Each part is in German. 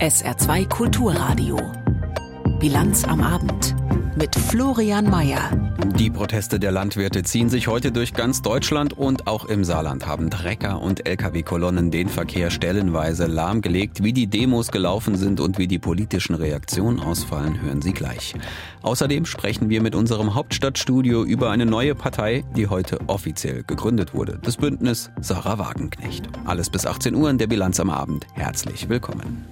SR2 Kulturradio. Bilanz am Abend mit Florian Mayer. Die Proteste der Landwirte ziehen sich heute durch ganz Deutschland und auch im Saarland haben Trecker und Lkw-Kolonnen den Verkehr stellenweise lahmgelegt. Wie die Demos gelaufen sind und wie die politischen Reaktionen ausfallen, hören Sie gleich. Außerdem sprechen wir mit unserem Hauptstadtstudio über eine neue Partei, die heute offiziell gegründet wurde. Das Bündnis Sarah Wagenknecht. Alles bis 18 Uhr in der Bilanz am Abend. Herzlich willkommen.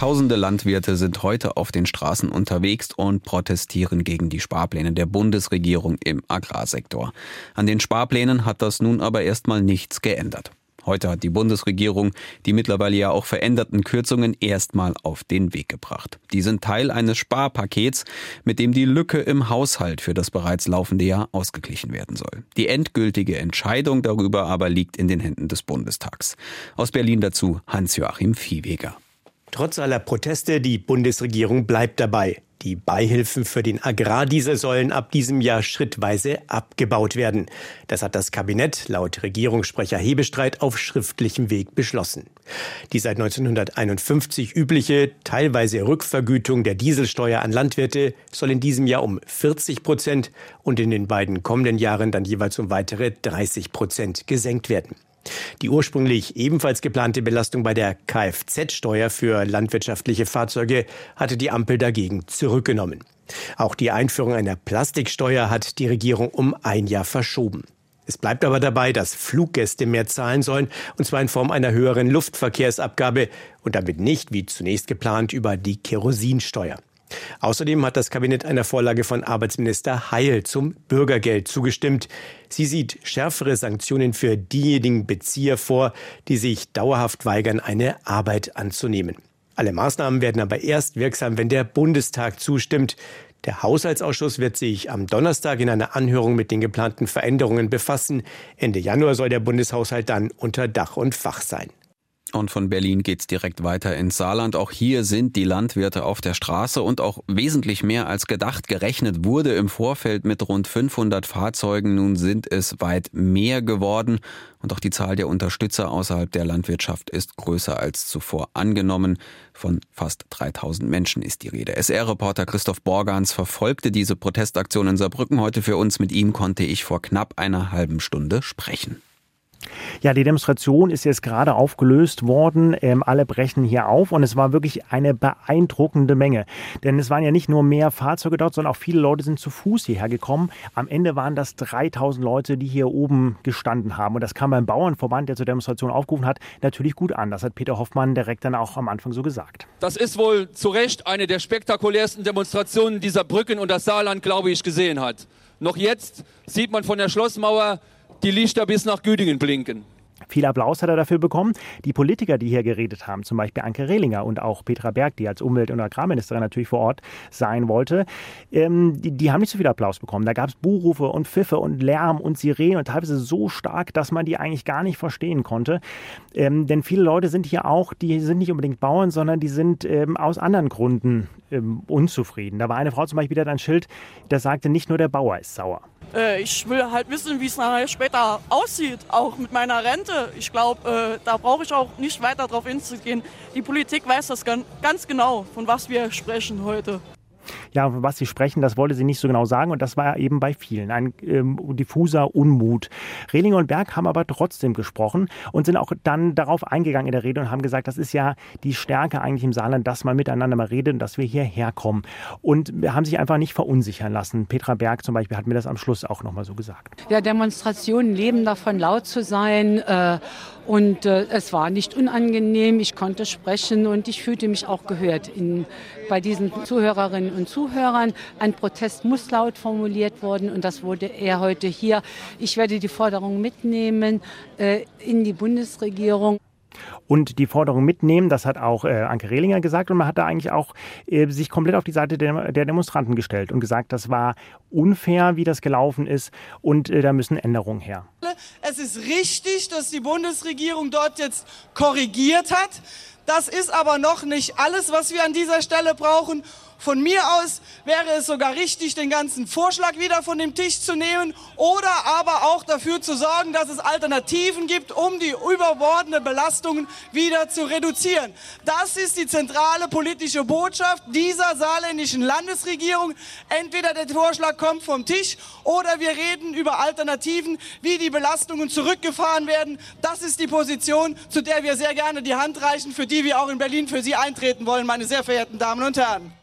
Tausende Landwirte sind heute auf den Straßen unterwegs und protestieren gegen die Sparpläne der Bundesregierung im Agrarsektor. An den Sparplänen hat das nun aber erstmal nichts geändert. Heute hat die Bundesregierung die mittlerweile ja auch veränderten Kürzungen erstmal auf den Weg gebracht. Die sind Teil eines Sparpakets, mit dem die Lücke im Haushalt für das bereits laufende Jahr ausgeglichen werden soll. Die endgültige Entscheidung darüber aber liegt in den Händen des Bundestags. Aus Berlin dazu Hans-Joachim Viehweger. Trotz aller Proteste, die Bundesregierung bleibt dabei. Die Beihilfen für den Agrardiesel sollen ab diesem Jahr schrittweise abgebaut werden. Das hat das Kabinett laut Regierungssprecher Hebestreit auf schriftlichem Weg beschlossen. Die seit 1951 übliche, teilweise Rückvergütung der Dieselsteuer an Landwirte soll in diesem Jahr um 40 Prozent und in den beiden kommenden Jahren dann jeweils um weitere 30 Prozent gesenkt werden. Die ursprünglich ebenfalls geplante Belastung bei der Kfz-Steuer für landwirtschaftliche Fahrzeuge hatte die Ampel dagegen zurückgenommen. Auch die Einführung einer Plastiksteuer hat die Regierung um ein Jahr verschoben. Es bleibt aber dabei, dass Fluggäste mehr zahlen sollen, und zwar in Form einer höheren Luftverkehrsabgabe und damit nicht, wie zunächst geplant, über die Kerosinsteuer. Außerdem hat das Kabinett einer Vorlage von Arbeitsminister Heil zum Bürgergeld zugestimmt. Sie sieht schärfere Sanktionen für diejenigen Bezieher vor, die sich dauerhaft weigern, eine Arbeit anzunehmen. Alle Maßnahmen werden aber erst wirksam, wenn der Bundestag zustimmt. Der Haushaltsausschuss wird sich am Donnerstag in einer Anhörung mit den geplanten Veränderungen befassen. Ende Januar soll der Bundeshaushalt dann unter Dach und Fach sein. Und von Berlin geht's direkt weiter ins Saarland. Auch hier sind die Landwirte auf der Straße und auch wesentlich mehr als gedacht. Gerechnet wurde im Vorfeld mit rund 500 Fahrzeugen. Nun sind es weit mehr geworden. Und auch die Zahl der Unterstützer außerhalb der Landwirtschaft ist größer als zuvor angenommen. Von fast 3000 Menschen ist die Rede. SR-Reporter Christoph Borgans verfolgte diese Protestaktion in Saarbrücken heute für uns. Mit ihm konnte ich vor knapp einer halben Stunde sprechen. Ja, die Demonstration ist jetzt gerade aufgelöst worden. Ähm, alle brechen hier auf und es war wirklich eine beeindruckende Menge. Denn es waren ja nicht nur mehr Fahrzeuge dort, sondern auch viele Leute sind zu Fuß hierher gekommen. Am Ende waren das 3000 Leute, die hier oben gestanden haben. Und das kam beim Bauernverband, der zur Demonstration aufgerufen hat, natürlich gut an. Das hat Peter Hoffmann direkt dann auch am Anfang so gesagt. Das ist wohl zu Recht eine der spektakulärsten Demonstrationen dieser Brücken und das Saarland, glaube ich, gesehen hat. Noch jetzt sieht man von der Schlossmauer die Lichter bis nach Güdingen blinken. Viel Applaus hat er dafür bekommen. Die Politiker, die hier geredet haben, zum Beispiel Anke Rehlinger und auch Petra Berg, die als Umwelt- und Agrarministerin natürlich vor Ort sein wollte, ähm, die, die, haben nicht so viel Applaus bekommen. Da gab es Buhrufe und Pfiffe und Lärm und Sirenen und teilweise so stark, dass man die eigentlich gar nicht verstehen konnte. Ähm, denn viele Leute sind hier auch, die sind nicht unbedingt Bauern, sondern die sind ähm, aus anderen Gründen ähm, unzufrieden. Da war eine Frau zum Beispiel, die hat ein Schild, das sagte, nicht nur der Bauer ist sauer. Äh, ich will halt wissen, wie es nachher später aussieht, auch mit meiner Rente. Ich glaube, äh, da brauche ich auch nicht weiter darauf hinzugehen. Die Politik weiß das ganz genau, von was wir sprechen heute. Ja, was sie sprechen, das wollte sie nicht so genau sagen und das war eben bei vielen ein ähm, diffuser Unmut. Rehlinger und Berg haben aber trotzdem gesprochen und sind auch dann darauf eingegangen in der Rede und haben gesagt, das ist ja die Stärke eigentlich im Saarland, dass man miteinander mal redet und dass wir hierher kommen. Und haben sich einfach nicht verunsichern lassen. Petra Berg zum Beispiel hat mir das am Schluss auch nochmal so gesagt. Ja, Demonstrationen leben davon, laut zu sein. Äh, und äh, es war nicht unangenehm. Ich konnte sprechen und ich fühlte mich auch gehört in, bei diesen Zuhörerinnen und Zuhörern. Ein Protest muss laut formuliert worden und das wurde er heute hier. Ich werde die Forderung mitnehmen äh, in die Bundesregierung und die Forderung mitnehmen. Das hat auch äh, Anke Rehlinger gesagt und man hat da eigentlich auch äh, sich komplett auf die Seite der, der, Demonstranten gestellt und gesagt, das war unfair, wie das gelaufen ist und äh, da müssen Änderungen her. Es ist richtig, dass die Bundesregierung dort jetzt korrigiert hat. Das ist aber noch nicht alles, was wir an dieser Stelle brauchen. Von mir aus wäre es sogar richtig, den ganzen Vorschlag wieder von dem Tisch zu nehmen oder aber auch dafür zu sorgen, dass es Alternativen gibt, um die überbordende Belastungen wieder zu reduzieren. Das ist die zentrale politische Botschaft dieser saarländischen Landesregierung. Entweder der Vorschlag kommt vom Tisch oder wir reden über Alternativen, wie die Belastungen zurückgefahren werden. Das ist die Position, zu der wir sehr gerne die Hand reichen, für die wir auch in Berlin für Sie eintreten wollen, meine sehr verehrten Damen und Herren.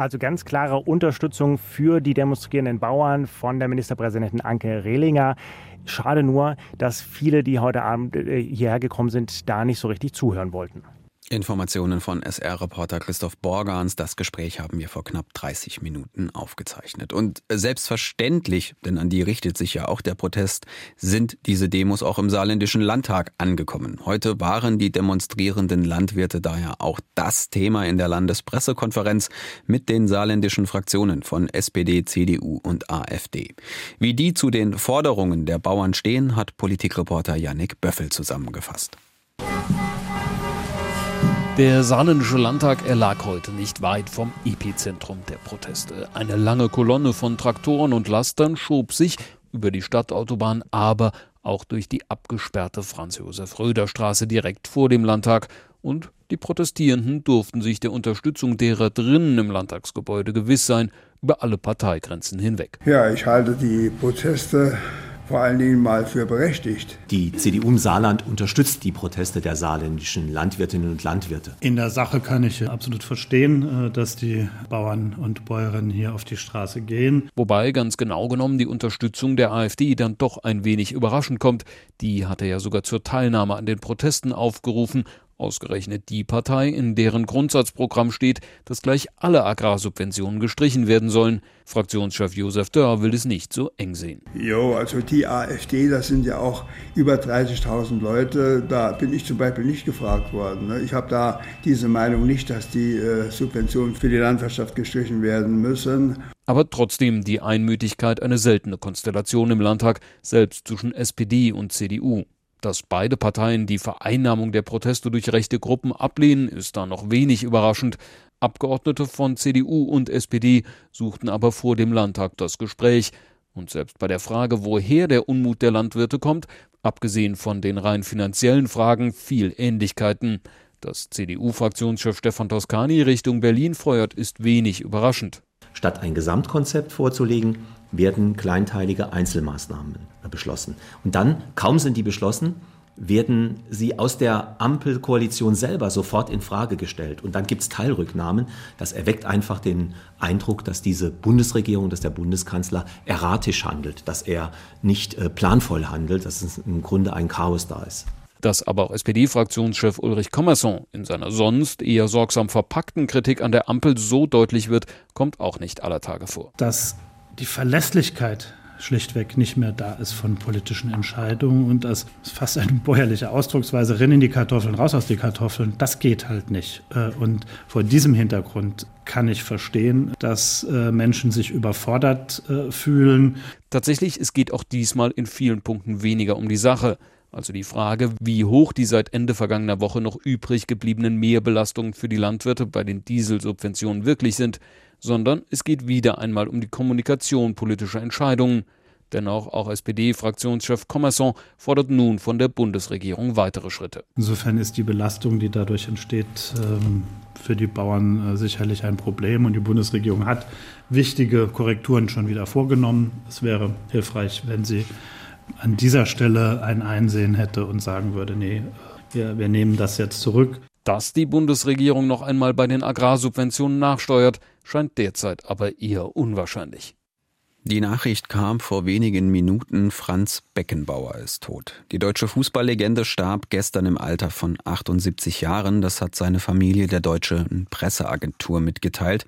Also ganz klare Unterstützung für die demonstrierenden Bauern von der Ministerpräsidentin Anke Rehlinger. Schade nur, dass viele, die heute Abend äh, hierher gekommen sind, da nicht so richtig zuhören wollten. Informationen von SR-Reporter Christoph Borgans. Das Gespräch haben wir vor knapp 30 Minuten aufgezeichnet. Und selbstverständlich, denn an die richtet sich ja auch der Protest, sind diese Demos auch im saarländischen Landtag angekommen. Heute waren die demonstrierenden Landwirte daher auch das Thema in der Landespressekonferenz mit den saarländischen Fraktionen von SPD, CDU und AfD. Wie die zu den Forderungen der Bauern stehen, hat Politikreporter Yannick Böffel zusammengefasst. Der saarländische Landtag erlag heute nicht weit vom Epizentrum der Proteste. Eine lange Kolonne von Traktoren und Lastern schob sich über die Stadtautobahn, aber auch durch die abgesperrte Franz-Josef-Röder-Straße direkt vor dem Landtag und die Protestierenden durften sich der Unterstützung derer drinnen im Landtagsgebäude gewiss sein, über alle Parteigrenzen hinweg. Ja, ich halte die Proteste vor allen Dingen mal für berechtigt. Die CDU im Saarland unterstützt die Proteste der saarländischen Landwirtinnen und Landwirte. In der Sache kann ich absolut verstehen, äh, dass die Bauern und Bäuerinnen hier auf die Straße gehen. Wobei ganz genau genommen die Unterstützung der AfD dann doch ein wenig überraschend kommt. Die hatte ja sogar zur Teilnahme an den Protesten aufgerufen Ausgerechnet die Partei, in deren Grundsatzprogramm steht, dass gleich alle Agrarsubventionen gestrichen werden sollen. Fraktionschef Josef Dörr will es nicht so eng sehen. Jo, also die AfD, das sind ja auch über 30.000 Leute. Da bin ich zum Beispiel nicht gefragt worden. Ne? Ich habe da diese Meinung nicht, dass die äh, Subventionen für die Landwirtschaft gestrichen werden müssen. Aber trotzdem die Einmütigkeit eine seltene Konstellation im Landtag, selbst zwischen SPD und CDU. Dass beide Parteien die Vereinnahmung der Proteste durch rechte Gruppen ablehnen, ist da noch wenig überraschend. Abgeordnete von CDU und SPD suchten aber vor dem Landtag das Gespräch. Und selbst bei der Frage, woher der Unmut der Landwirte kommt, abgesehen von den rein finanziellen Fragen, viel Ähnlichkeiten. Dass CDU-Fraktionschef Stefan Toscani Richtung Berlin feuert, ist wenig überraschend. Statt ein Gesamtkonzept vorzulegen, werden kleinteilige Einzelmaßnahmen beschlossen. Und dann, kaum sind die beschlossen, werden sie aus der Ampelkoalition selber sofort in Frage gestellt. Und dann gibt es Teilrücknahmen. Das erweckt einfach den Eindruck, dass diese Bundesregierung, dass der Bundeskanzler erratisch handelt, dass er nicht äh, planvoll handelt, dass es im Grunde ein Chaos da ist. Dass aber auch SPD-Fraktionschef Ulrich Commerson in seiner sonst eher sorgsam verpackten Kritik an der Ampel so deutlich wird, kommt auch nicht aller Tage vor. Dass die Verlässlichkeit schlichtweg nicht mehr da ist von politischen Entscheidungen und das ist fast eine bäuerliche Ausdrucksweise, rein in die Kartoffeln, raus aus die Kartoffeln, das geht halt nicht. Äh, und vor diesem Hintergrund kann ich verstehen, dass äh, Menschen sich überfordert äh, fühlen. Tatsächlich, es geht auch diesmal in vielen Punkten weniger um die Sache. Also die Frage, wie hoch die seit Ende vergangener Woche noch übrig gebliebenen Mehrbelastungen für die Landwirte bei den Dieselsubventionen wirklich sind, sondern es geht wieder einmal um die Kommunikation politischer Entscheidungen. Dennoch auch SPD-Fraktionschef Commerson fordert nun von der Bundesregierung weitere Schritte. Insofern ist die Belastung, die dadurch entsteht, ähm, für die Bauern äh, sicherlich ein Problem. Und die Bundesregierung hat wichtige Korrekturen schon wieder vorgenommen. Es wäre hilfreich, wenn sie an dieser Stelle ein Einsehen hätte und sagen würde, nee, wir, wir nehmen das jetzt zurück. Dass die Bundesregierung noch einmal bei den Agrarsubventionen nachsteuert, scheint derzeit aber eher unwahrscheinlich. Die Nachricht kam vor wenigen Minuten, Franz Beckenbauer ist tot. Die deutsche Fußballlegende starb gestern im Alter von 78 Jahren. Das hat seine Familie der deutschen Presseagentur mitgeteilt.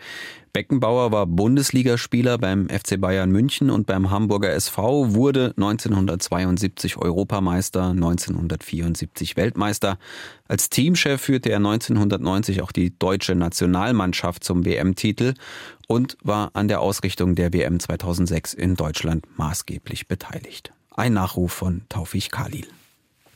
Beckenbauer war Bundesligaspieler beim FC Bayern München und beim Hamburger SV, wurde 1972 Europameister, 1974 Weltmeister. Als Teamchef führte er 1990 auch die deutsche Nationalmannschaft zum WM-Titel und war an der Ausrichtung der WM 2006 in Deutschland maßgeblich beteiligt. Ein Nachruf von Taufich Khalil.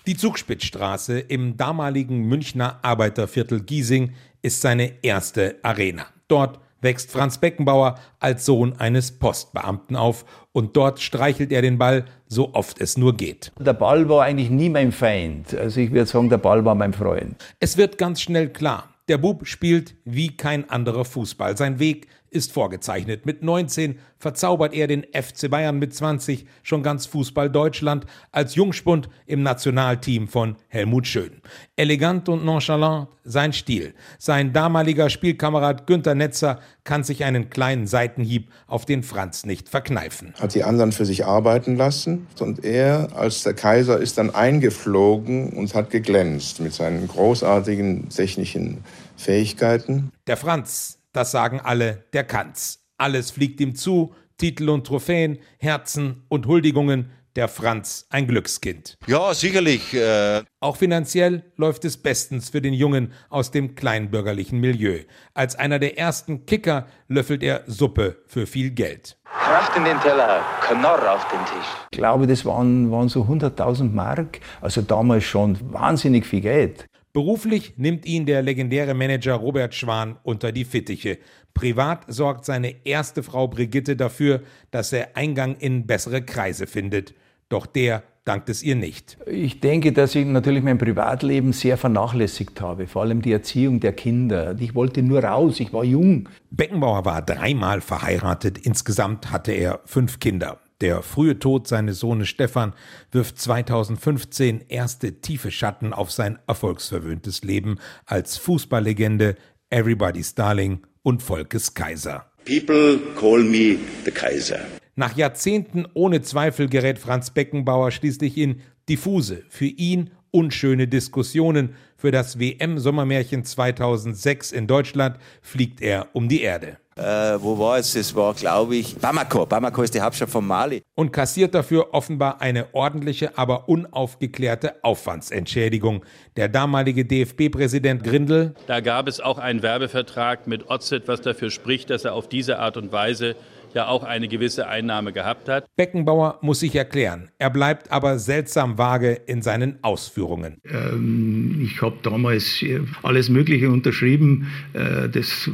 Die Zugspitzstraße im damaligen Münchner Arbeiterviertel Giesing ist seine erste Arena. Dort wächst Franz Beckenbauer als Sohn eines Postbeamten auf und dort streichelt er den Ball, so oft es nur geht. Der Ball war eigentlich nie mein Feind. Also ich würde sagen, der Ball war mein Freund. Es wird ganz schnell klar, der Bub spielt wie kein anderer Fußball. Sein Weg ist vorgezeichnet. Mit 19 verzaubert er den FC Bayern mit 20 schon ganz Fußball Deutschland als Jungspund im Nationalteam von Helmut Schön. Elegant und nonchalant sein Stil. Sein damaliger Spielkamerad Günter Netzer kann sich einen kleinen Seitenhieb auf den Franz nicht verkneifen. Hat die anderen für sich arbeiten lassen und er als der Kaiser ist dann eingeflogen und hat geglänzt mit seinen großartigen technischen Fähigkeiten. Der Franz das sagen alle, der kann's. Alles fliegt ihm zu, Titel und Trophäen, Herzen und Huldigungen. Der Franz ein Glückskind. Ja, sicherlich. Äh Auch finanziell läuft es bestens für den Jungen aus dem kleinbürgerlichen Milieu. Als einer der ersten Kicker löffelt er Suppe für viel Geld. Kraft in den Teller, Knorr auf den Tisch. Ich glaube, das waren, waren so 100.000 Mark. Also damals schon wahnsinnig viel Geld. Beruflich nimmt ihn der legendäre Manager Robert Schwan unter die Fittiche. Privat sorgt seine erste Frau Brigitte dafür, dass er Eingang in bessere Kreise findet. Doch der dankt es ihr nicht. Ich denke, dass ich natürlich mein Privatleben sehr vernachlässigt habe, vor allem die Erziehung der Kinder. Ich wollte nur raus, ich war jung. Beckenbauer war dreimal verheiratet, insgesamt hatte er fünf Kinder. Der frühe Tod seines Sohnes Stefan wirft 2015 erste tiefe Schatten auf sein erfolgsverwöhntes Leben als Fußballlegende, Everybody's Darling und Volkes Kaiser. People call me the Kaiser. Nach Jahrzehnten ohne Zweifel gerät Franz Beckenbauer schließlich in diffuse, für ihn unschöne Diskussionen. Für das WM-Sommermärchen 2006 in Deutschland fliegt er um die Erde. Äh, wo war es? Das war, glaube ich, Bamako. Bamako ist die Hauptstadt von Mali. Und kassiert dafür offenbar eine ordentliche, aber unaufgeklärte Aufwandsentschädigung. Der damalige DFB-Präsident Grindel. Da gab es auch einen Werbevertrag mit Otzet, was dafür spricht, dass er auf diese Art und Weise ja auch eine gewisse Einnahme gehabt hat. Beckenbauer muss sich erklären. Er bleibt aber seltsam vage in seinen Ausführungen. Ähm, ich habe damals äh, alles Mögliche unterschrieben. Äh, das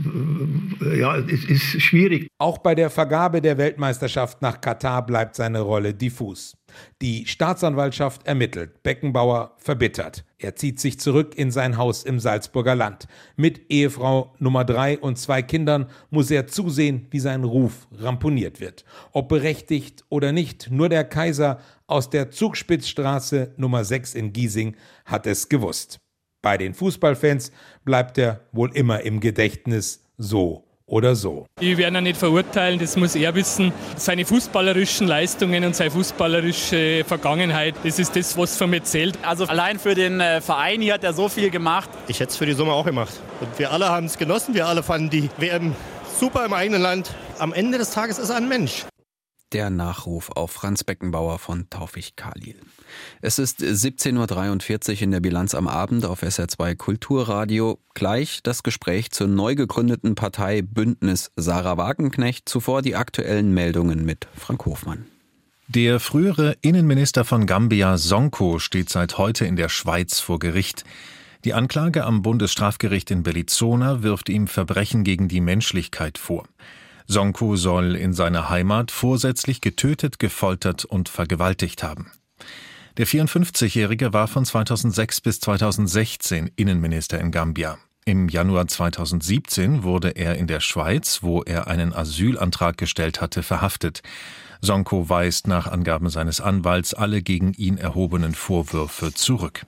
äh, ja, es ist schwierig. Auch bei der Vergabe der Weltmeisterschaft nach Katar bleibt seine Rolle diffus. Die Staatsanwaltschaft ermittelt, Beckenbauer verbittert. Er zieht sich zurück in sein Haus im Salzburger Land. Mit Ehefrau Nummer drei und zwei Kindern muss er zusehen, wie sein Ruf ramponiert wird. Ob berechtigt oder nicht, nur der Kaiser aus der Zugspitzstraße Nummer 6 in Giesing hat es gewusst. Bei den Fußballfans bleibt er wohl immer im Gedächtnis so oder so. Ich werde ihn nicht verurteilen, das muss er wissen. Seine fußballerischen Leistungen und seine fußballerische Vergangenheit, das ist das, was von mir zählt. Also allein für den äh, Verein hier hat er so viel gemacht. Ich hätte es für die Summe auch gemacht. Und wir alle haben es genossen, wir alle fanden die WM super im eigenen Land. Am Ende des Tages ist er ein Mensch. Der Nachruf auf Franz Beckenbauer von Taufik Khalil. Es ist 17.43 Uhr in der Bilanz am Abend auf SR2 Kulturradio. Gleich das Gespräch zur neu gegründeten Partei Bündnis Sarah Wagenknecht. Zuvor die aktuellen Meldungen mit Frank Hofmann. Der frühere Innenminister von Gambia, Sonko, steht seit heute in der Schweiz vor Gericht. Die Anklage am Bundesstrafgericht in Bellinzona wirft ihm Verbrechen gegen die Menschlichkeit vor. Sonko soll in seiner Heimat vorsätzlich getötet, gefoltert und vergewaltigt haben. Der 54-Jährige war von 2006 bis 2016 Innenminister in Gambia. Im Januar 2017 wurde er in der Schweiz, wo er einen Asylantrag gestellt hatte, verhaftet. Sonko weist nach Angaben seines Anwalts alle gegen ihn erhobenen Vorwürfe zurück.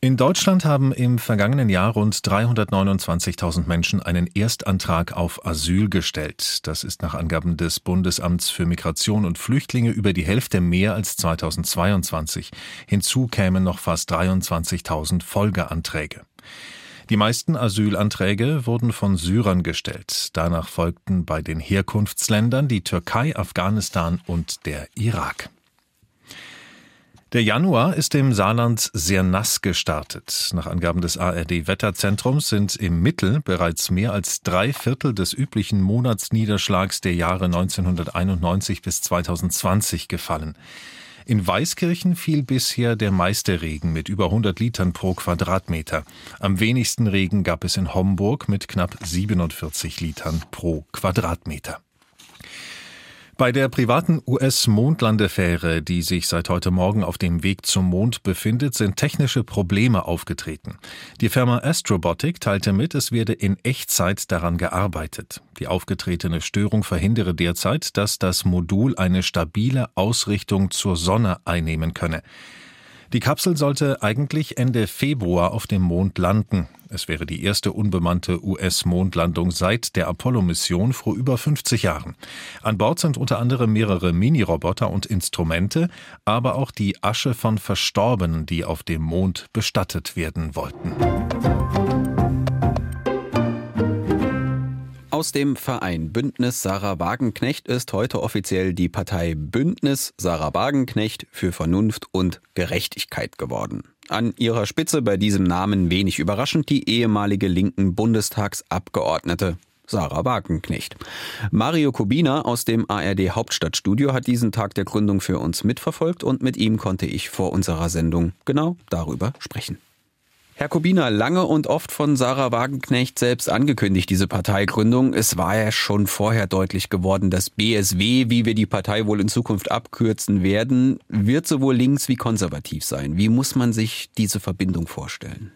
In Deutschland haben im vergangenen Jahr rund 329.000 Menschen einen Erstantrag auf Asyl gestellt. Das ist nach Angaben des Bundesamts für Migration und Flüchtlinge über die Hälfte mehr als 2022. Hinzu kämen noch fast 23.000 Folgeanträge. Die meisten Asylanträge wurden von Syrern gestellt. Danach folgten bei den Herkunftsländern die Türkei, Afghanistan und der Irak. Der Januar ist im Saarland sehr nass gestartet. Nach Angaben des ARD-Wetterzentrums sind im Mittel bereits mehr als drei Viertel des üblichen Monatsniederschlags der Jahre 1991 bis 2020 gefallen. In Weißkirchen fiel bisher der meiste Regen mit über 100 Litern pro Quadratmeter. Am wenigsten Regen gab es in Homburg mit knapp 47 Litern pro Quadratmeter. Bei der privaten US-Mondlandefähre, die sich seit heute Morgen auf dem Weg zum Mond befindet, sind technische Probleme aufgetreten. Die Firma Astrobotic teilte mit, es werde in Echtzeit daran gearbeitet. Die aufgetretene Störung verhindere derzeit, dass das Modul eine stabile Ausrichtung zur Sonne einnehmen könne. Die Kapsel sollte eigentlich Ende Februar auf dem Mond landen. Es wäre die erste unbemannte US-Mondlandung seit der Apollo-Mission vor über 50 Jahren. An Bord sind unter anderem mehrere Mini-Roboter und Instrumente, aber auch die Asche von Verstorbenen, die auf dem Mond bestattet werden wollten. Aus dem Verein Bündnis Sarah Wagenknecht ist heute offiziell die Partei Bündnis Sarah Wagenknecht für Vernunft und Gerechtigkeit geworden. An ihrer Spitze bei diesem Namen wenig überraschend die ehemalige linken Bundestagsabgeordnete Sarah Wagenknecht. Mario Kubina aus dem ARD Hauptstadtstudio hat diesen Tag der Gründung für uns mitverfolgt und mit ihm konnte ich vor unserer Sendung genau darüber sprechen. Herr Kubina, lange und oft von Sarah Wagenknecht selbst angekündigt, diese Parteigründung. Es war ja schon vorher deutlich geworden, dass BSW, wie wir die Partei wohl in Zukunft abkürzen werden, wird sowohl links wie konservativ sein. Wie muss man sich diese Verbindung vorstellen?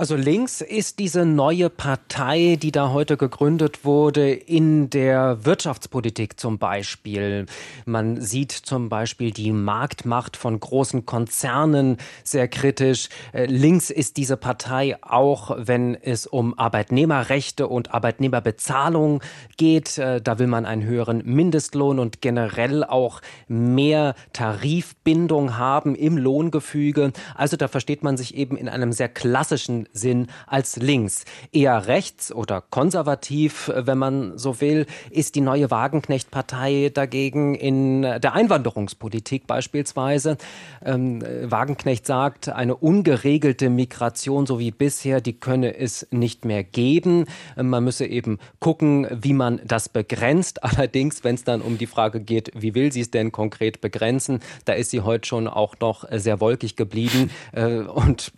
Also links ist diese neue Partei, die da heute gegründet wurde, in der Wirtschaftspolitik zum Beispiel. Man sieht zum Beispiel die Marktmacht von großen Konzernen sehr kritisch. Äh, links ist diese Partei auch, wenn es um Arbeitnehmerrechte und Arbeitnehmerbezahlung geht. Äh, da will man einen höheren Mindestlohn und generell auch mehr Tarifbindung haben im Lohngefüge. Also da versteht man sich eben in einem sehr klassischen Sinn als links. Eher rechts oder konservativ, wenn man so will, ist die neue Wagenknecht-Partei dagegen in der Einwanderungspolitik beispielsweise. Ähm, Wagenknecht sagt, eine ungeregelte Migration, so wie bisher, die könne es nicht mehr geben. Man müsse eben gucken, wie man das begrenzt. Allerdings, wenn es dann um die Frage geht, wie will sie es denn konkret begrenzen, da ist sie heute schon auch noch sehr wolkig geblieben äh, und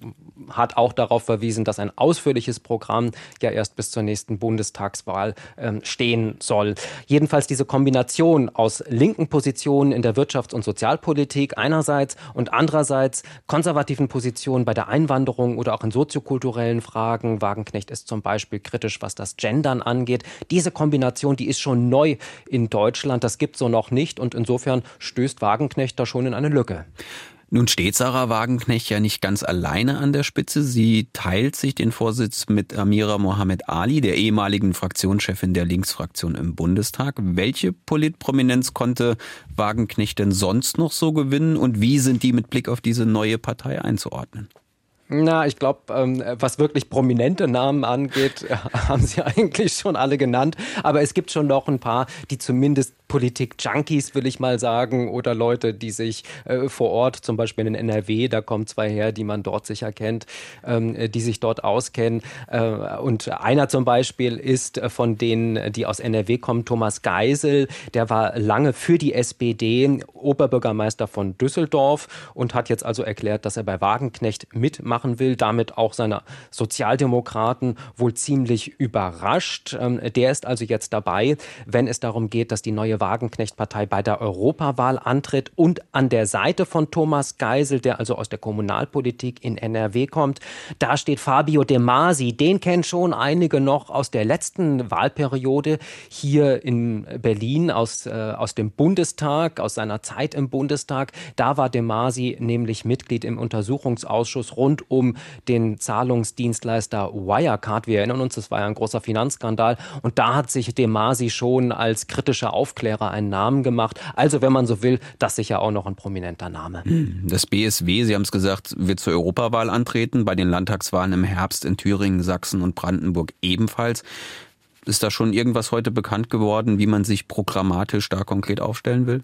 hat auch darauf verwiesen, dass ein ausführliches Programm ja erst bis zur nächsten Bundestagswahl ähm, stehen soll. Jedenfalls diese Kombination aus linken Positionen in der Wirtschafts- und Sozialpolitik einerseits und andererseits konservativen Positionen bei der Einwanderung oder auch in soziokulturellen Fragen. Wagenknecht ist zum Beispiel kritisch, was das Gendern angeht. Diese Kombination, die ist schon neu in Deutschland. Das gibt so noch nicht und insofern stößt Wagenknecht da schon in eine Lücke. Nun steht Sarah Wagenknecht ja nicht ganz alleine an der Spitze. Sie teilt sich den Vorsitz mit Amira Mohamed Ali, der ehemaligen Fraktionschefin der Linksfraktion im Bundestag. Welche Politprominenz konnte Wagenknecht denn sonst noch so gewinnen und wie sind die mit Blick auf diese neue Partei einzuordnen? Na, ich glaube, ähm, was wirklich prominente Namen angeht, haben Sie eigentlich schon alle genannt. Aber es gibt schon noch ein paar, die zumindest Politik-Junkies, will ich mal sagen, oder Leute, die sich äh, vor Ort, zum Beispiel in NRW, da kommen zwei her, die man dort sicher kennt, ähm, die sich dort auskennen. Äh, und einer zum Beispiel ist äh, von denen, die aus NRW kommen, Thomas Geisel. Der war lange für die SPD Oberbürgermeister von Düsseldorf und hat jetzt also erklärt, dass er bei Wagenknecht mitmachen will, damit auch seine Sozialdemokraten wohl ziemlich überrascht. Ähm, der ist also jetzt dabei, wenn es darum geht, dass die neue Wagenknecht-Partei bei der Europawahl antritt und an der Seite von Thomas Geisel, der also aus der Kommunalpolitik in NRW kommt, da steht Fabio De Masi. Den kennen schon einige noch aus der letzten Wahlperiode hier in Berlin, aus, äh, aus dem Bundestag, aus seiner Zeit im Bundestag. Da war De Masi nämlich Mitglied im Untersuchungsausschuss rund um den Zahlungsdienstleister Wirecard. Wir erinnern uns, das war ja ein großer Finanzskandal. Und da hat sich De Masi schon als kritischer Aufklärer Aufklärer einen Namen gemacht. Also, wenn man so will, das sicher auch noch ein prominenter Name. Hm, das BSW, Sie haben es gesagt, wird zur Europawahl antreten, bei den Landtagswahlen im Herbst in Thüringen, Sachsen und Brandenburg ebenfalls. Ist da schon irgendwas heute bekannt geworden, wie man sich programmatisch da konkret aufstellen will?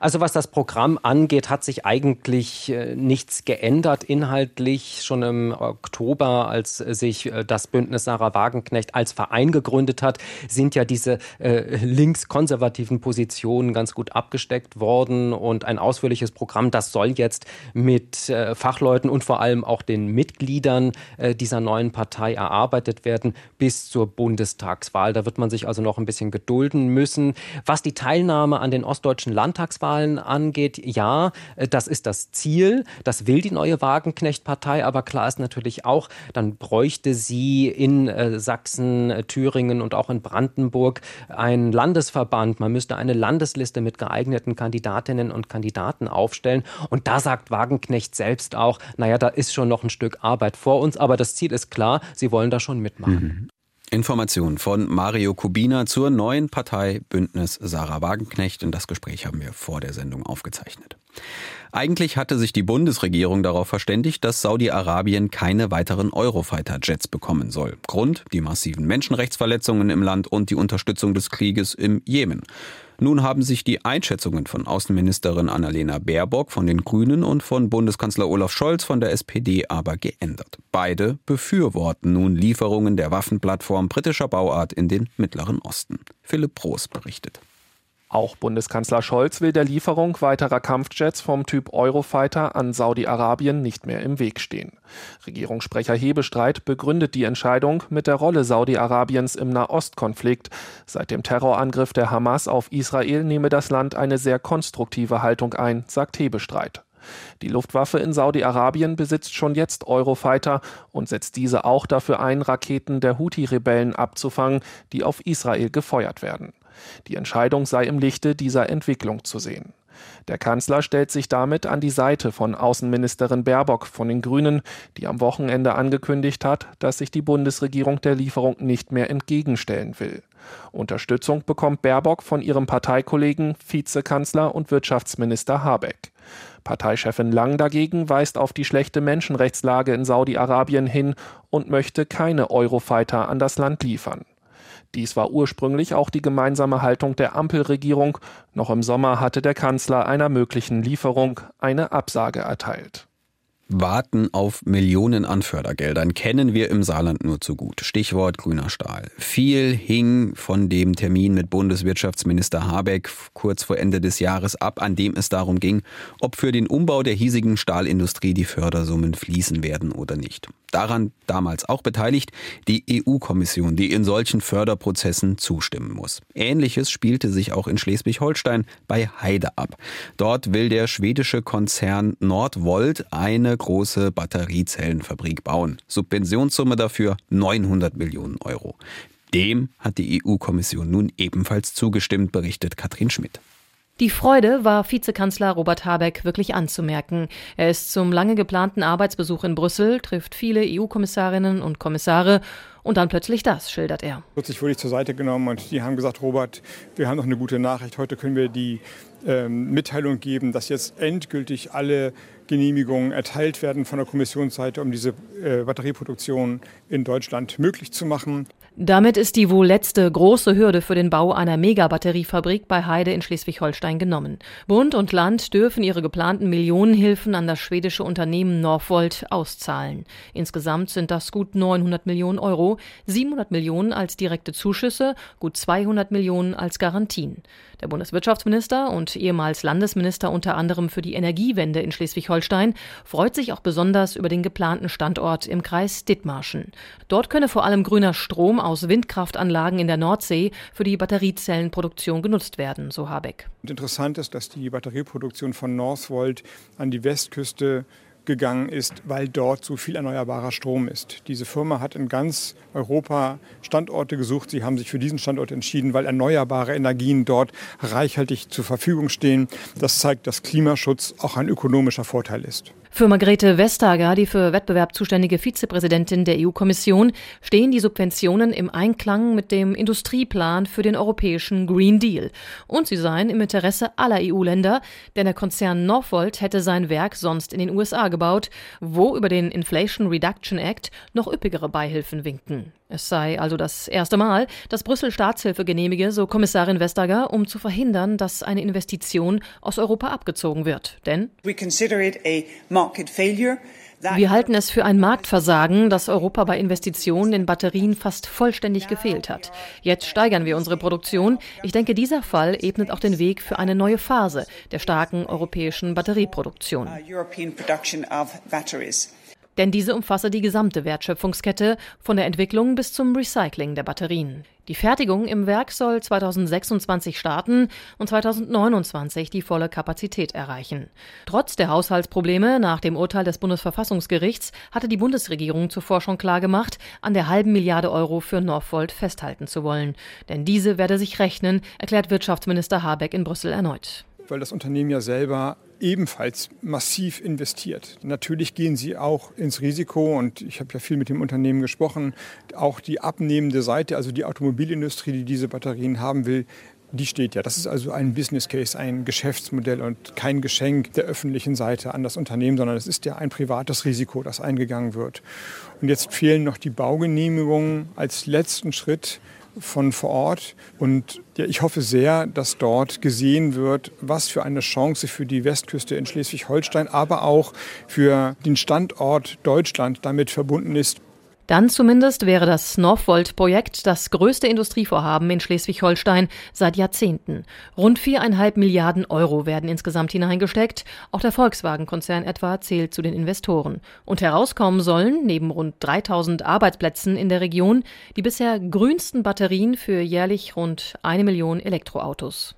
Also was das Programm angeht, hat sich eigentlich äh, nichts geändert inhaltlich. Schon im Oktober, als sich äh, das Bündnis Sarah Wagenknecht als Verein gegründet hat, sind ja diese äh, linkskonservativen Positionen ganz gut abgesteckt worden. Und ein ausführliches Programm, das soll jetzt mit äh, Fachleuten und vor allem auch den Mitgliedern äh, dieser neuen Partei erarbeitet werden bis zur Bundestagswahl. Da wird man sich also noch ein bisschen gedulden müssen. Was die Teilnahme an den ostdeutschen Landtagswahlen angeht, ja, äh, das ist das Ziel. Das will die neue Wagenknecht-Partei. Aber klar ist natürlich auch, dann bräuchte sie in äh, Sachsen, äh, Thüringen und auch in Brandenburg einen Landesverband. Man müsste eine Landesliste mit geeigneten Kandidatinnen und Kandidaten aufstellen. Und da sagt Wagenknecht selbst auch, naja, da ist schon noch ein Stück Arbeit vor uns. Aber das Ziel ist klar, sie wollen da schon mitmachen. Mhm. Information von Mario Kubina zur neuen Partei Bündnis Sarah Wagenknecht. Und das Gespräch haben wir vor der Sendung aufgezeichnet. Eigentlich hatte sich die Bundesregierung darauf verständigt, dass Saudi-Arabien keine weiteren Eurofighter-Jets bekommen soll. Grund die massiven Menschenrechtsverletzungen im Land und die Unterstützung des Krieges im Jemen. Nun haben sich die Einschätzungen von Außenministerin Annalena Baerbock von den Grünen und von Bundeskanzler Olaf Scholz von der SPD aber geändert. Beide befürworten nun Lieferungen der Waffenplattform britischer Bauart in den Mittleren Osten. Philipp Proß berichtet. Auch Bundeskanzler Scholz will der Lieferung weiterer Kampfjets vom Typ Eurofighter an Saudi-Arabien nicht mehr im Weg stehen. Regierungssprecher Hebestreit begründet die Entscheidung mit der Rolle Saudi-Arabiens im Nahostkonflikt. Seit dem Terrorangriff der Hamas auf Israel nehme das Land eine sehr konstruktive Haltung ein, sagt Hebestreit. Die Luftwaffe in Saudi-Arabien besitzt schon jetzt Eurofighter und setzt diese auch dafür ein, Raketen der Houthi-Rebellen abzufangen, die auf Israel gefeuert werden. Die Entscheidung sei im Lichte dieser Entwicklung zu sehen. Der Kanzler stellt sich damit an die Seite von Außenministerin Baerbock von den Grünen, die am Wochenende angekündigt hat, dass sich die Bundesregierung der Lieferung nicht mehr entgegenstellen will. Unterstützung bekommt Baerbock von ihrem Parteikollegen Vizekanzler und Wirtschaftsminister Habeck. Parteichefin Lang dagegen weist auf die schlechte Menschenrechtslage in Saudi-Arabien hin und möchte keine Eurofighter an das Land liefern. Dies war ursprünglich auch die gemeinsame Haltung der Ampelregierung. Noch im Sommer hatte der Kanzler einer möglichen Lieferung eine Absage erteilt. Warten auf Millionen an Fördergeldern kennen wir im Saarland nur zu gut. Stichwort grüner Stahl. Viel hing von dem Termin mit Bundeswirtschaftsminister Habeck kurz vor Ende des Jahres ab, an dem es darum ging, ob für den Umbau der hiesigen Stahlindustrie die Fördersummen fließen werden oder nicht. Daran damals auch beteiligt die EU-Kommission, die in solchen Förderprozessen zustimmen muss. Ähnliches spielte sich auch in Schleswig-Holstein bei Heide ab. Dort will der schwedische Konzern Nordvolt eine große Batteriezellenfabrik bauen. Subventionssumme dafür 900 Millionen Euro. Dem hat die EU-Kommission nun ebenfalls zugestimmt, berichtet Katrin Schmidt. Die Freude war Vizekanzler Robert Habeck wirklich anzumerken. Er ist zum lange geplanten Arbeitsbesuch in Brüssel, trifft viele EU-Kommissarinnen und Kommissare und dann plötzlich das, schildert er. Plötzlich wurde ich zur Seite genommen und die haben gesagt, Robert, wir haben noch eine gute Nachricht. Heute können wir die ähm, Mitteilung geben, dass jetzt endgültig alle Genehmigungen erteilt werden von der Kommissionsseite, um diese äh, Batterieproduktion in Deutschland möglich zu machen. Damit ist die wohl letzte große Hürde für den Bau einer Megabatteriefabrik bei Heide in Schleswig-Holstein genommen. Bund und Land dürfen ihre geplanten Millionenhilfen an das schwedische Unternehmen Northvolt auszahlen. Insgesamt sind das gut 900 Millionen Euro, 700 Millionen als direkte Zuschüsse, gut 200 Millionen als Garantien. Der Bundeswirtschaftsminister und ehemals Landesminister unter anderem für die Energiewende in Schleswig-Holstein freut sich auch besonders über den geplanten Standort im Kreis Dithmarschen. Dort könne vor allem grüner Strom aus Windkraftanlagen in der Nordsee für die Batteriezellenproduktion genutzt werden, so Habeck. Interessant ist, dass die Batterieproduktion von Northvolt an die Westküste gegangen ist, weil dort so viel erneuerbarer Strom ist. Diese Firma hat in ganz Europa Standorte gesucht. Sie haben sich für diesen Standort entschieden, weil erneuerbare Energien dort reichhaltig zur Verfügung stehen. Das zeigt, dass Klimaschutz auch ein ökonomischer Vorteil ist. Für Margrethe Vestager, die für Wettbewerb zuständige Vizepräsidentin der EU-Kommission, stehen die Subventionen im Einklang mit dem Industrieplan für den europäischen Green Deal. Und sie seien im Interesse aller EU-Länder, denn der Konzern Northvolt hätte sein Werk sonst in den USA gebaut, wo über den Inflation Reduction Act noch üppigere Beihilfen winken. Es sei also das erste Mal, dass Brüssel Staatshilfe genehmige, so Kommissarin Vestager, um zu verhindern, dass eine Investition aus Europa abgezogen wird. Denn We consider it a market failure. wir halten es für ein Marktversagen, dass Europa bei Investitionen in Batterien fast vollständig gefehlt hat. Jetzt steigern wir unsere Produktion. Ich denke, dieser Fall ebnet auch den Weg für eine neue Phase der starken europäischen Batterieproduktion. Denn diese umfasse die gesamte Wertschöpfungskette von der Entwicklung bis zum Recycling der Batterien. Die Fertigung im Werk soll 2026 starten und 2029 die volle Kapazität erreichen. Trotz der Haushaltsprobleme nach dem Urteil des Bundesverfassungsgerichts hatte die Bundesregierung zuvor schon klargemacht, an der halben Milliarde Euro für Northvolt festhalten zu wollen. Denn diese werde sich rechnen, erklärt Wirtschaftsminister Habeck in Brüssel erneut. Weil das Unternehmen ja selber ebenfalls massiv investiert. Natürlich gehen sie auch ins Risiko und ich habe ja viel mit dem Unternehmen gesprochen. Auch die abnehmende Seite, also die Automobilindustrie, die diese Batterien haben will, die steht ja. Das ist also ein Business Case, ein Geschäftsmodell und kein Geschenk der öffentlichen Seite an das Unternehmen, sondern es ist ja ein privates Risiko, das eingegangen wird. Und jetzt fehlen noch die Baugenehmigungen als letzten Schritt von vor Ort. Und ja, ich hoffe sehr, dass dort gesehen wird, was für eine Chance für die Westküste in Schleswig-Holstein, aber auch für den Standort Deutschland damit verbunden ist. Dann zumindest wäre das Northvolt-Projekt das größte Industrievorhaben in Schleswig-Holstein seit Jahrzehnten. Rund viereinhalb Milliarden Euro werden insgesamt hineingesteckt. Auch der Volkswagen-Konzern etwa zählt zu den Investoren. Und herauskommen sollen, neben rund 3000 Arbeitsplätzen in der Region, die bisher grünsten Batterien für jährlich rund eine Million Elektroautos.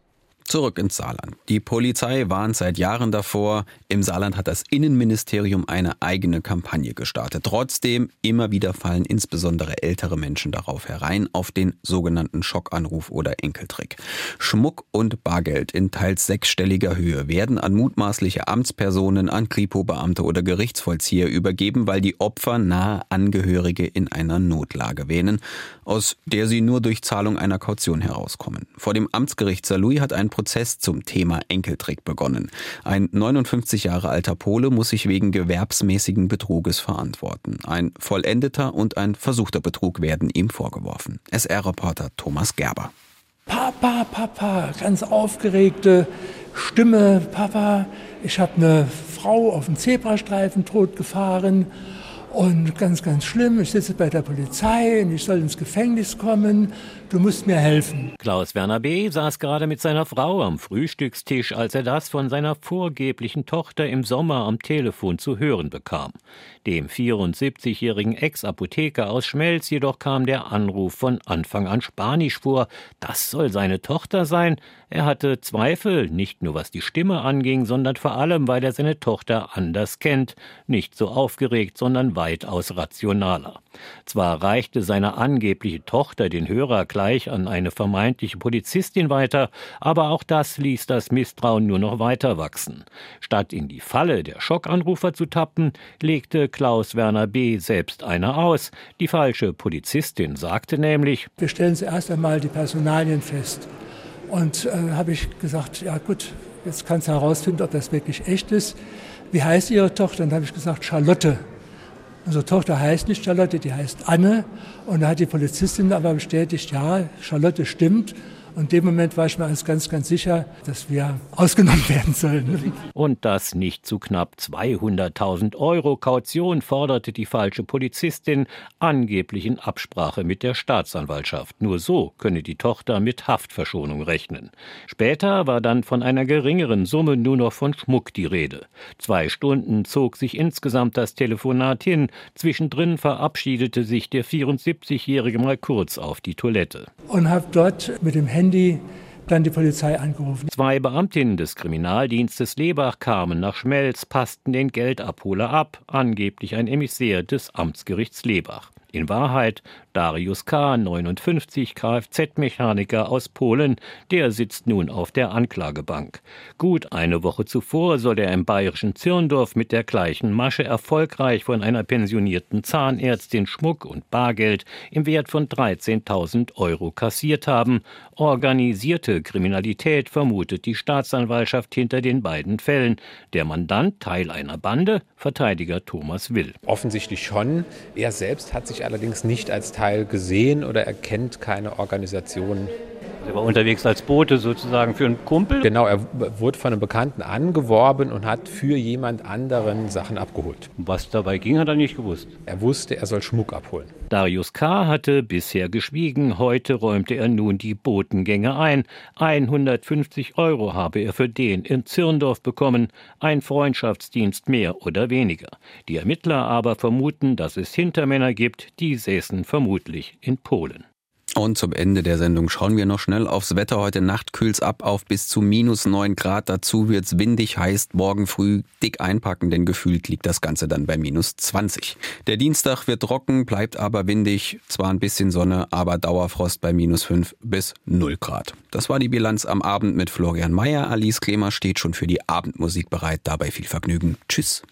Zurück ins Saarland. Die Polizei warnt seit Jahren davor. Im Saarland hat das Innenministerium eine eigene Kampagne gestartet. Trotzdem, immer wieder fallen insbesondere ältere Menschen darauf herein, auf den sogenannten Schockanruf oder Enkeltrick. Schmuck und Bargeld in teils sechsstelliger Höhe werden an mutmaßliche Amtspersonen, an Kripo-Beamte oder Gerichtsvollzieher übergeben, weil die Opfer nahe Angehörige in einer Notlage wähnen, aus der sie nur durch Zahlung einer Kaution herauskommen. Vor dem Amtsgericht Saarlouis hat ein Prozess zum Thema Enkeltrick begonnen. Ein 59 Jahre alter Pole muss sich wegen gewerbsmäßigen Betruges verantworten. Ein vollendeter und ein versuchter Betrug werden ihm vorgeworfen. SR-Reporter Thomas Gerber. Papa, Papa, ganz aufgeregte Stimme. Papa, ich habe eine Frau auf dem Zebrastreifen totgefahren und ganz, ganz schlimm. Ich sitze bei der Polizei und ich soll ins Gefängnis kommen. Du musst mir helfen. Klaus Werner B. saß gerade mit seiner Frau am Frühstückstisch, als er das von seiner vorgeblichen Tochter im Sommer am Telefon zu hören bekam. Dem 74-jährigen Ex-Apotheker aus Schmelz jedoch kam der Anruf von Anfang an Spanisch vor. Das soll seine Tochter sein. Er hatte Zweifel, nicht nur was die Stimme anging, sondern vor allem, weil er seine Tochter anders kennt. Nicht so aufgeregt, sondern weitaus rationaler. Zwar reichte seine angebliche Tochter den Hörer gleich an eine vermeintliche Polizistin weiter, aber auch das ließ das Misstrauen nur noch weiter wachsen. Statt in die Falle der Schockanrufer zu tappen, legte Klaus Werner B. selbst eine aus. Die falsche Polizistin sagte nämlich: Wir stellen zuerst einmal die Personalien fest. Und äh, habe ich gesagt, ja gut, jetzt kannst du herausfinden, ob das wirklich echt ist. Wie heißt Ihre Tochter? Dann habe ich gesagt, Charlotte. Unsere Tochter heißt nicht Charlotte, die heißt Anne. Und da hat die Polizistin aber bestätigt, ja, Charlotte stimmt. Und in dem Moment war ich mir alles ganz, ganz sicher, dass wir ausgenommen werden sollen. Und das nicht zu knapp 200.000 Euro Kaution forderte die falsche Polizistin angeblich in Absprache mit der Staatsanwaltschaft. Nur so könne die Tochter mit Haftverschonung rechnen. Später war dann von einer geringeren Summe nur noch von Schmuck die Rede. Zwei Stunden zog sich insgesamt das Telefonat hin. Zwischendrin verabschiedete sich der 74-Jährige mal kurz auf die Toilette. Und habe dort mit dem Handy dann die Polizei angerufen. Zwei Beamtinnen des Kriminaldienstes Lebach kamen nach Schmelz, passten den Geldabholer ab, angeblich ein Emissär des Amtsgerichts Lebach. In Wahrheit Darius K., 59, Kfz-Mechaniker aus Polen, der sitzt nun auf der Anklagebank. Gut eine Woche zuvor soll er im bayerischen Zirndorf mit der gleichen Masche erfolgreich von einer pensionierten Zahnärztin Schmuck und Bargeld im Wert von 13.000 Euro kassiert haben. Organisierte Kriminalität vermutet die Staatsanwaltschaft hinter den beiden Fällen. Der Mandant Teil einer Bande, Verteidiger Thomas Will. Offensichtlich schon. Er selbst hat sich allerdings nicht als Teil gesehen oder erkennt keine Organisation. Er war unterwegs als Bote sozusagen für einen Kumpel? Genau, er wurde von einem Bekannten angeworben und hat für jemand anderen Sachen abgeholt. Was dabei ging, hat er nicht gewusst. Er wusste, er soll Schmuck abholen. Darius K. hatte bisher geschwiegen, heute räumte er nun die Botengänge ein. 150 Euro habe er für den in Zirndorf bekommen, ein Freundschaftsdienst mehr oder weniger. Die Ermittler aber vermuten, dass es Hintermänner gibt, die säßen vermutlich in Polen. Und zum Ende der Sendung schauen wir noch schnell aufs Wetter. Heute Nacht kühlt's ab auf bis zu minus neun Grad. Dazu wird's windig, heißt morgen früh dick einpacken, denn gefühlt liegt das Ganze dann bei minus 20. Der Dienstag wird trocken, bleibt aber windig. Zwar ein bisschen Sonne, aber Dauerfrost bei minus fünf bis null Grad. Das war die Bilanz am Abend mit Florian Mayer. Alice Klemer steht schon für die Abendmusik bereit. Dabei viel Vergnügen. Tschüss.